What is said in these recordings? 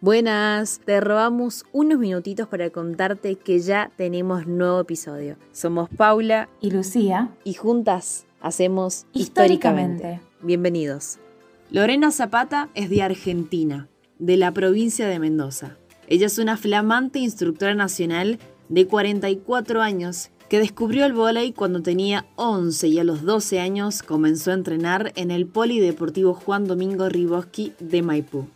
Buenas, te robamos unos minutitos para contarte que ya tenemos nuevo episodio. Somos Paula y Lucía y juntas hacemos históricamente. históricamente. Bienvenidos. Lorena Zapata es de Argentina, de la provincia de Mendoza. Ella es una flamante instructora nacional de 44 años que descubrió el vóley cuando tenía 11 y a los 12 años comenzó a entrenar en el Polideportivo Juan Domingo Riboski de Maipú.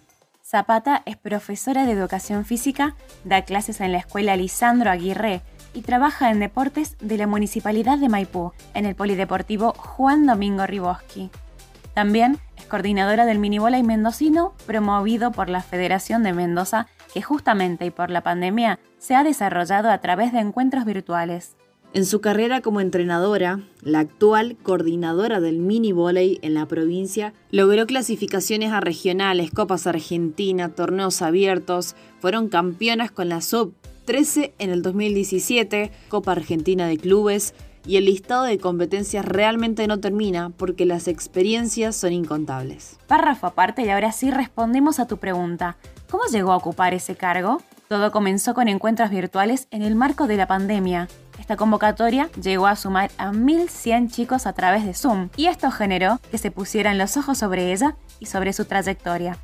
Zapata es profesora de educación física, da clases en la escuela Lisandro Aguirre y trabaja en deportes de la Municipalidad de Maipú, en el Polideportivo Juan Domingo Riboski. También es coordinadora del y mendocino, promovido por la Federación de Mendoza, que justamente y por la pandemia se ha desarrollado a través de encuentros virtuales. En su carrera como entrenadora, la actual coordinadora del mini volley en la provincia logró clasificaciones a regionales, Copas Argentina, torneos abiertos, fueron campeonas con la sub 13 en el 2017, Copa Argentina de Clubes, y el listado de competencias realmente no termina porque las experiencias son incontables. Párrafo aparte y ahora sí respondemos a tu pregunta. ¿Cómo llegó a ocupar ese cargo? Todo comenzó con encuentros virtuales en el marco de la pandemia. Esta convocatoria llegó a sumar a 1.100 chicos a través de Zoom y esto generó que se pusieran los ojos sobre ella y sobre su trayectoria.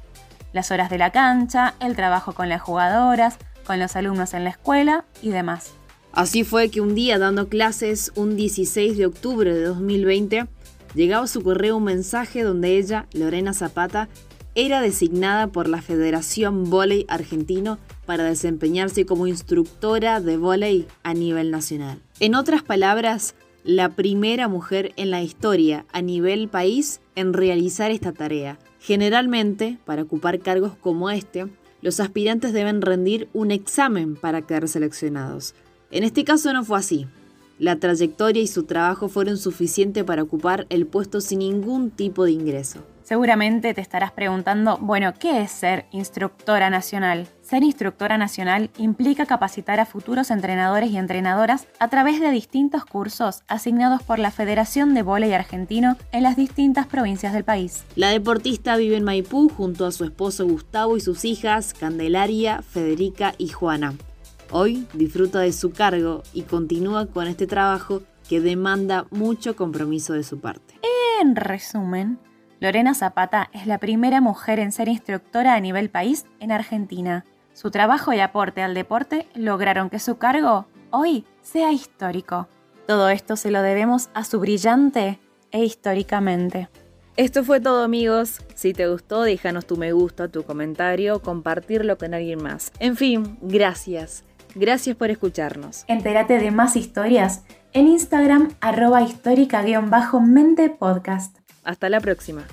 Las horas de la cancha, el trabajo con las jugadoras, con los alumnos en la escuela y demás. Así fue que un día dando clases, un 16 de octubre de 2020, llegaba a su correo un mensaje donde ella, Lorena Zapata, era designada por la Federación Voley Argentino para desempeñarse como instructora de voley a nivel nacional. En otras palabras, la primera mujer en la historia a nivel país en realizar esta tarea. Generalmente, para ocupar cargos como este, los aspirantes deben rendir un examen para quedar seleccionados. En este caso no fue así. La trayectoria y su trabajo fueron suficientes para ocupar el puesto sin ningún tipo de ingreso. Seguramente te estarás preguntando, bueno, ¿qué es ser instructora nacional? Ser instructora nacional implica capacitar a futuros entrenadores y entrenadoras a través de distintos cursos asignados por la Federación de Voley Argentino en las distintas provincias del país. La deportista vive en Maipú junto a su esposo Gustavo y sus hijas Candelaria, Federica y Juana. Hoy disfruta de su cargo y continúa con este trabajo que demanda mucho compromiso de su parte. En resumen, Lorena Zapata es la primera mujer en ser instructora a nivel país en Argentina. Su trabajo y aporte al deporte lograron que su cargo hoy sea histórico. Todo esto se lo debemos a su brillante e históricamente. Esto fue todo amigos. Si te gustó, déjanos tu me gusta, tu comentario, compartirlo con alguien más. En fin, gracias. Gracias por escucharnos. Entérate de más historias en Instagram arroba histórica-mente podcast. Hasta la próxima.